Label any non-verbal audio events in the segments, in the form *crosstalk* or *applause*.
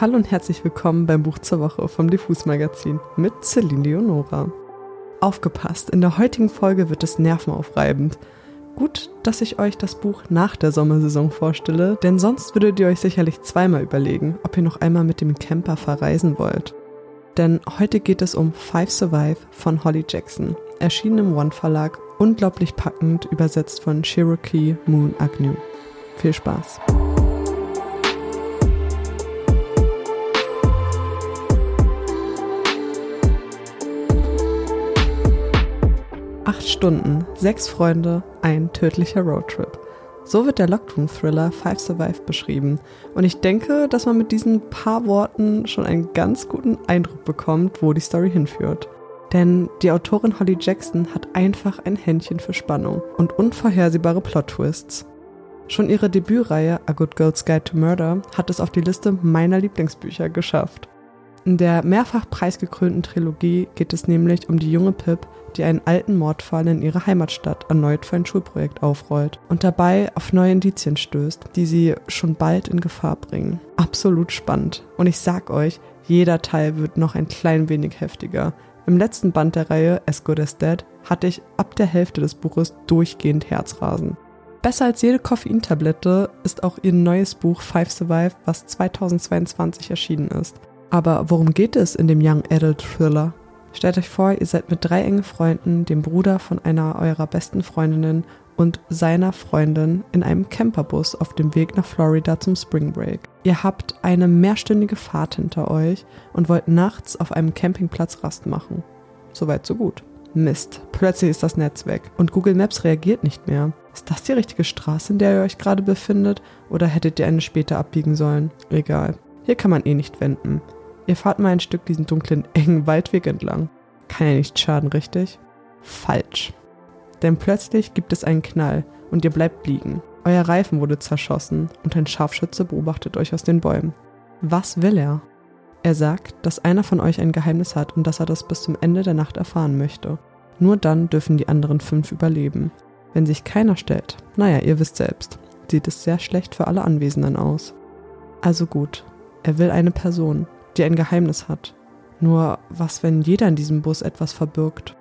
Hallo und herzlich willkommen beim Buch zur Woche vom Diffus Magazin mit Celine Leonora. Aufgepasst, in der heutigen Folge wird es nervenaufreibend. Gut, dass ich euch das Buch nach der Sommersaison vorstelle, denn sonst würdet ihr euch sicherlich zweimal überlegen, ob ihr noch einmal mit dem Camper verreisen wollt. Denn heute geht es um Five Survive von Holly Jackson, erschienen im One Verlag, unglaublich packend, übersetzt von Cherokee Moon Agnew. Viel Spaß! Stunden, sechs Freunde, ein tödlicher Roadtrip. So wird der Lockroom-Thriller Five Survive beschrieben. Und ich denke, dass man mit diesen paar Worten schon einen ganz guten Eindruck bekommt, wo die Story hinführt. Denn die Autorin Holly Jackson hat einfach ein Händchen für Spannung und unvorhersehbare Plot-Twists. Schon ihre Debütreihe A Good Girl's Guide to Murder hat es auf die Liste meiner Lieblingsbücher geschafft. In der mehrfach preisgekrönten Trilogie geht es nämlich um die junge Pip, die einen alten Mordfall in ihrer Heimatstadt erneut für ein Schulprojekt aufrollt und dabei auf neue Indizien stößt, die sie schon bald in Gefahr bringen. Absolut spannend. Und ich sag euch, jeder Teil wird noch ein klein wenig heftiger. Im letzten Band der Reihe As Good as Dead hatte ich ab der Hälfte des Buches durchgehend Herzrasen. Besser als jede Koffeintablette ist auch ihr neues Buch Five Survive, was 2022 erschienen ist. Aber worum geht es in dem Young Adult Thriller? Stellt euch vor, ihr seid mit drei engen Freunden, dem Bruder von einer eurer besten Freundinnen und seiner Freundin in einem Camperbus auf dem Weg nach Florida zum Spring Break. Ihr habt eine mehrstündige Fahrt hinter euch und wollt nachts auf einem Campingplatz Rast machen. Soweit so gut. Mist, plötzlich ist das Netz weg und Google Maps reagiert nicht mehr. Ist das die richtige Straße, in der ihr euch gerade befindet oder hättet ihr eine später abbiegen sollen? Egal. Hier kann man eh nicht wenden. Ihr fahrt mal ein Stück diesen dunklen, *laughs* engen Waldweg entlang. Kann ja nicht schaden, richtig? Falsch. Denn plötzlich gibt es einen Knall und ihr bleibt liegen. Euer Reifen wurde zerschossen und ein Scharfschütze beobachtet euch aus den Bäumen. Was will er? Er sagt, dass einer von euch ein Geheimnis hat und dass er das bis zum Ende der Nacht erfahren möchte. Nur dann dürfen die anderen fünf überleben. Wenn sich keiner stellt, naja, ihr wisst selbst, sieht es sehr schlecht für alle Anwesenden aus. Also gut, er will eine Person, die ein Geheimnis hat. Nur was, wenn jeder in diesem Bus etwas verbirgt?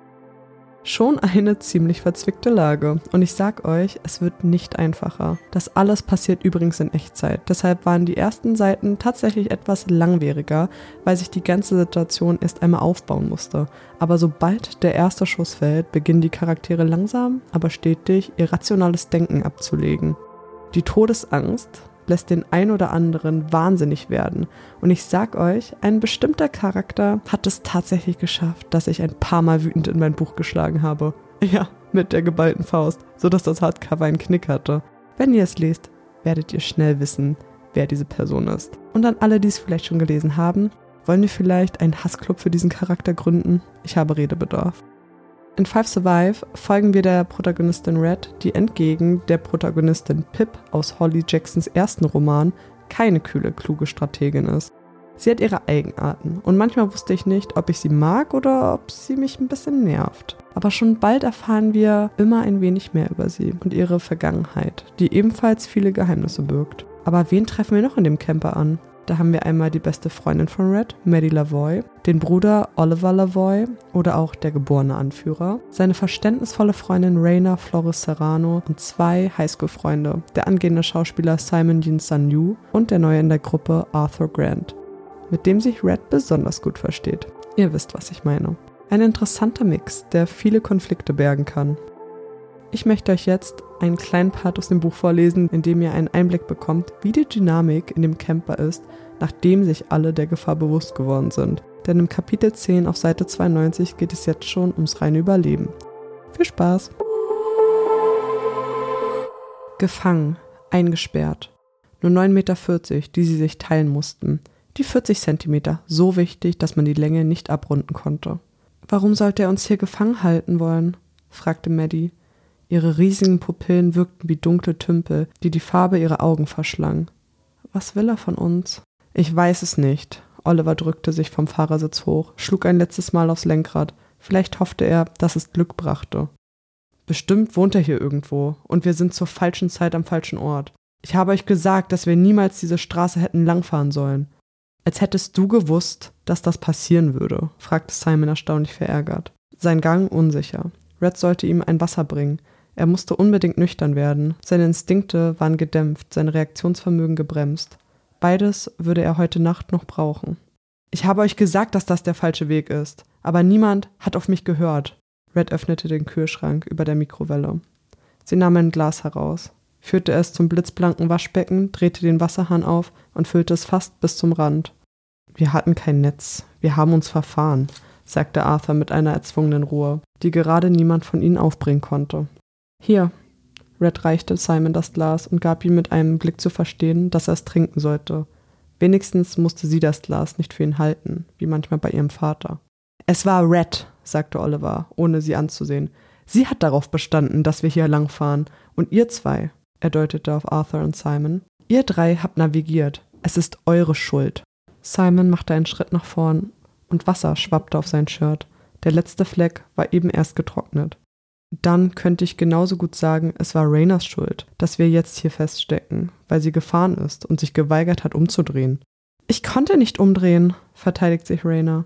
Schon eine ziemlich verzwickte Lage. Und ich sag euch, es wird nicht einfacher. Das alles passiert übrigens in Echtzeit. Deshalb waren die ersten Seiten tatsächlich etwas langwieriger, weil sich die ganze Situation erst einmal aufbauen musste. Aber sobald der erste Schuss fällt, beginnen die Charaktere langsam, aber stetig ihr rationales Denken abzulegen. Die Todesangst lässt den ein oder anderen wahnsinnig werden. Und ich sag euch, ein bestimmter Charakter hat es tatsächlich geschafft, dass ich ein paar Mal wütend in mein Buch geschlagen habe. *laughs* Ja, mit der geballten Faust, sodass das Hardcover einen Knick hatte. Wenn ihr es lest, werdet ihr schnell wissen, wer diese Person ist. Und an alle, die es vielleicht schon gelesen haben, wollen wir vielleicht einen Hassclub für diesen Charakter gründen? Ich habe Redebedarf. In Five Survive folgen wir der Protagonistin Red, die entgegen der Protagonistin Pip aus Holly Jacksons ersten Roman keine kühle, kluge Strategin ist. Sie hat ihre Eigenarten und manchmal wusste ich nicht, ob ich sie mag oder ob sie mich ein bisschen nervt. Aber schon bald erfahren wir immer ein wenig mehr über sie und ihre Vergangenheit, die ebenfalls viele Geheimnisse birgt. Aber wen treffen wir noch in dem Camper an? Da haben wir einmal die beste Freundin von Red, Maddie Lavoy, den Bruder Oliver Lavoy oder auch der geborene Anführer, seine verständnisvolle Freundin Raina Flores Serrano und zwei Highschool-Freunde, der angehende Schauspieler Simon Yin San Yu und der neue in der Gruppe Arthur Grant, mit dem sich Red besonders gut versteht. Ihr wisst, was ich meine. Ein interessanter Mix, der viele Konflikte bergen kann. Ich möchte euch jetzt einen kleinen Part aus dem Buch vorlesen, in dem ihr einen Einblick bekommt, wie die Dynamik in dem Camper ist, nachdem sich alle der Gefahr bewusst geworden sind. Denn im Kapitel 10 auf Seite 92 geht es jetzt schon ums reine Überleben. Viel Spaß! Gefangen, eingesperrt. Nur 9,40 Meter, die sie sich teilen mussten. Die 40 Zentimeter, so wichtig, dass man die Länge nicht abrunden konnte. Warum sollte er uns hier gefangen halten wollen? fragte Maddie. Ihre riesigen Pupillen wirkten wie dunkle Tümpel, die die Farbe ihrer Augen verschlangen. Was will er von uns? Ich weiß es nicht. Oliver drückte sich vom Fahrersitz hoch, schlug ein letztes Mal aufs Lenkrad. Vielleicht hoffte er, dass es Glück brachte. Bestimmt wohnt er hier irgendwo, und wir sind zur falschen Zeit am falschen Ort. Ich habe euch gesagt, dass wir niemals diese Straße hätten langfahren sollen. Als hättest du gewusst, dass das passieren würde, fragte Simon erstaunlich verärgert. Sein Gang unsicher. Red sollte ihm ein Wasser bringen. Er musste unbedingt nüchtern werden. Seine Instinkte waren gedämpft, sein Reaktionsvermögen gebremst. Beides würde er heute Nacht noch brauchen. Ich habe euch gesagt, dass das der falsche Weg ist, aber niemand hat auf mich gehört. Red öffnete den Kühlschrank über der Mikrowelle. Sie nahm ein Glas heraus, führte es zum blitzblanken Waschbecken, drehte den Wasserhahn auf und füllte es fast bis zum Rand. Wir hatten kein Netz, wir haben uns verfahren, sagte Arthur mit einer erzwungenen Ruhe, die gerade niemand von ihnen aufbringen konnte. Hier. Red reichte Simon das Glas und gab ihm mit einem Blick zu verstehen, dass er es trinken sollte. Wenigstens musste sie das Glas nicht für ihn halten, wie manchmal bei ihrem Vater. Es war Red, sagte Oliver, ohne sie anzusehen. Sie hat darauf bestanden, dass wir hier langfahren. Und ihr zwei, er deutete auf Arthur und Simon, ihr drei habt navigiert. Es ist eure Schuld. Simon machte einen Schritt nach vorn und Wasser schwappte auf sein Shirt. Der letzte Fleck war eben erst getrocknet. Dann könnte ich genauso gut sagen, es war Rainers Schuld, dass wir jetzt hier feststecken, weil sie gefahren ist und sich geweigert hat, umzudrehen. Ich konnte nicht umdrehen, verteidigt sich Rainer.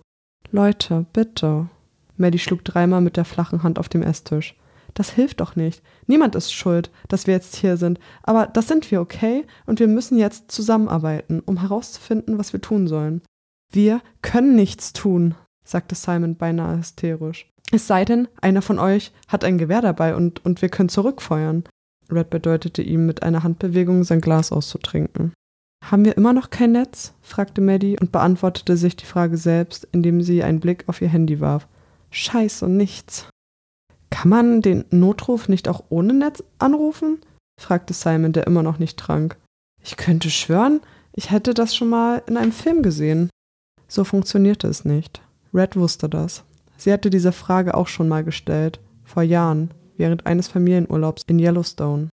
Leute, bitte. Maddie schlug dreimal mit der flachen Hand auf dem Esstisch. Das hilft doch nicht. Niemand ist schuld, dass wir jetzt hier sind. Aber das sind wir, okay? Und wir müssen jetzt zusammenarbeiten, um herauszufinden, was wir tun sollen. Wir können nichts tun, sagte Simon beinahe hysterisch. Es sei denn, einer von euch hat ein Gewehr dabei und, und wir können zurückfeuern. Red bedeutete ihm mit einer Handbewegung, sein Glas auszutrinken. Haben wir immer noch kein Netz? fragte Maddie und beantwortete sich die Frage selbst, indem sie einen Blick auf ihr Handy warf. Scheiße, nichts. Kann man den Notruf nicht auch ohne Netz anrufen? fragte Simon, der immer noch nicht trank. Ich könnte schwören, ich hätte das schon mal in einem Film gesehen. So funktionierte es nicht. Red wusste das. Sie hatte diese Frage auch schon mal gestellt, vor Jahren, während eines Familienurlaubs in Yellowstone.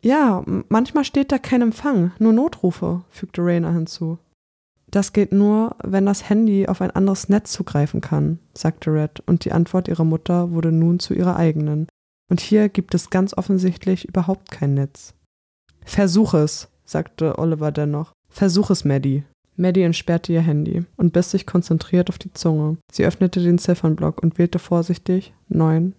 Ja, manchmal steht da kein Empfang, nur Notrufe, fügte Rainer hinzu. Das geht nur, wenn das Handy auf ein anderes Netz zugreifen kann, sagte Red, und die Antwort ihrer Mutter wurde nun zu ihrer eigenen. Und hier gibt es ganz offensichtlich überhaupt kein Netz. Versuch es, sagte Oliver dennoch. Versuch es, Maddie. Maddie entsperrte ihr Handy und biss sich konzentriert auf die Zunge. Sie öffnete den Ziffernblock und wählte vorsichtig 911.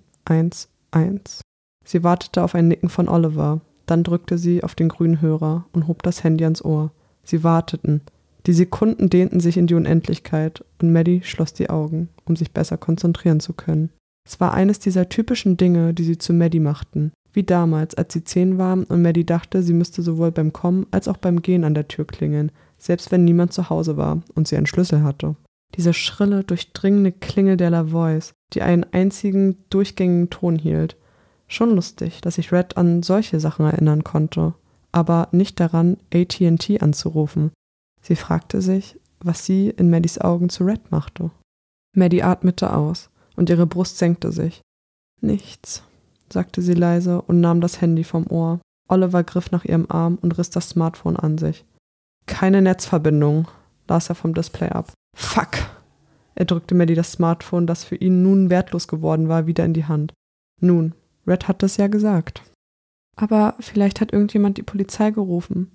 Sie wartete auf ein Nicken von Oliver, dann drückte sie auf den grünen Hörer und hob das Handy ans Ohr. Sie warteten. Die Sekunden dehnten sich in die Unendlichkeit und Maddie schloss die Augen, um sich besser konzentrieren zu können. Es war eines dieser typischen Dinge, die sie zu Maddie machten. Wie damals, als sie zehn war und Maddie dachte, sie müsste sowohl beim Kommen als auch beim Gehen an der Tür klingeln, selbst wenn niemand zu Hause war und sie einen Schlüssel hatte. Diese schrille, durchdringende Klingel der La Voice, die einen einzigen, durchgängigen Ton hielt. Schon lustig, dass sich Red an solche Sachen erinnern konnte, aber nicht daran, AT&T anzurufen. Sie fragte sich, was sie in Maddies Augen zu Red machte. Maddie atmete aus und ihre Brust senkte sich. Nichts, sagte sie leise und nahm das Handy vom Ohr. Oliver griff nach ihrem Arm und riss das Smartphone an sich. Keine Netzverbindung, las er vom Display ab. Fuck! Er drückte Maddie das Smartphone, das für ihn nun wertlos geworden war, wieder in die Hand. Nun, Red hat es ja gesagt. Aber vielleicht hat irgendjemand die Polizei gerufen,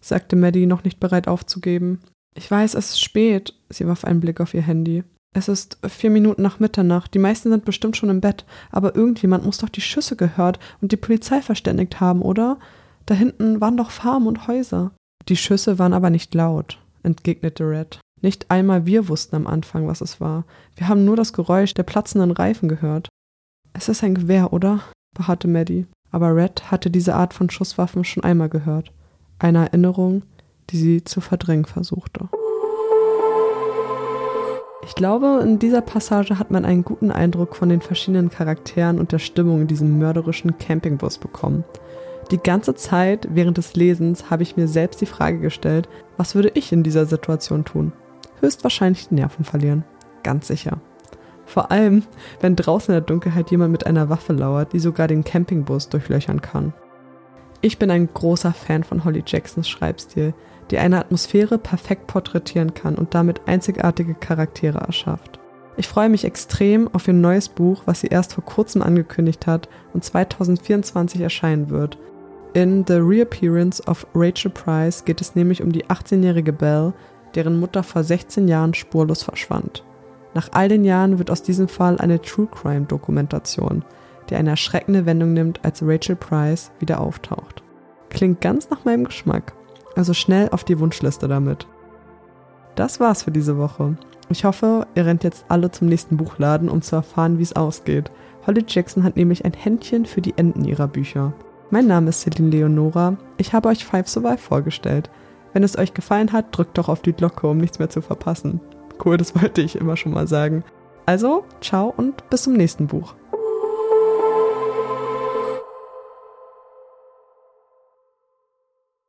sagte Maddie, noch nicht bereit aufzugeben. Ich weiß, es ist spät. Sie warf einen Blick auf ihr Handy. Es ist vier Minuten nach Mitternacht. Die meisten sind bestimmt schon im Bett. Aber irgendjemand muss doch die Schüsse gehört und die Polizei verständigt haben, oder? Da hinten waren doch Farmen und Häuser. Die Schüsse waren aber nicht laut, entgegnete Red. Nicht einmal wir wussten am Anfang, was es war. Wir haben nur das Geräusch der platzenden Reifen gehört. Es ist ein Gewehr, oder? beharrte Maddie. Aber Red hatte diese Art von Schusswaffen schon einmal gehört. Eine Erinnerung, die sie zu verdrängen versuchte. Ich glaube, in dieser Passage hat man einen guten Eindruck von den verschiedenen Charakteren und der Stimmung in diesem mörderischen Campingbus bekommen. Die ganze Zeit während des Lesens habe ich mir selbst die Frage gestellt, was würde ich in dieser Situation tun? Höchstwahrscheinlich die Nerven verlieren. Ganz sicher. Vor allem, wenn draußen in der Dunkelheit jemand mit einer Waffe lauert, die sogar den Campingbus durchlöchern kann. Ich bin ein großer Fan von Holly Jacksons Schreibstil, die eine Atmosphäre perfekt porträtieren kann und damit einzigartige Charaktere erschafft. Ich freue mich extrem auf ihr neues Buch, was sie erst vor kurzem angekündigt hat und 2024 erscheinen wird, in The Reappearance of Rachel Price geht es nämlich um die 18-jährige Belle, deren Mutter vor 16 Jahren spurlos verschwand. Nach all den Jahren wird aus diesem Fall eine True Crime Dokumentation, die eine erschreckende Wendung nimmt, als Rachel Price wieder auftaucht. Klingt ganz nach meinem Geschmack. Also schnell auf die Wunschliste damit. Das war's für diese Woche. Ich hoffe, ihr rennt jetzt alle zum nächsten Buchladen, um zu erfahren, wie es ausgeht. Holly Jackson hat nämlich ein Händchen für die Enden ihrer Bücher. Mein Name ist Celine Leonora. Ich habe euch Five Survive vorgestellt. Wenn es euch gefallen hat, drückt doch auf die Glocke, um nichts mehr zu verpassen. Cool, das *laughs* wollte ich immer schon mal sagen. Also, ciao und bis zum nächsten Buch.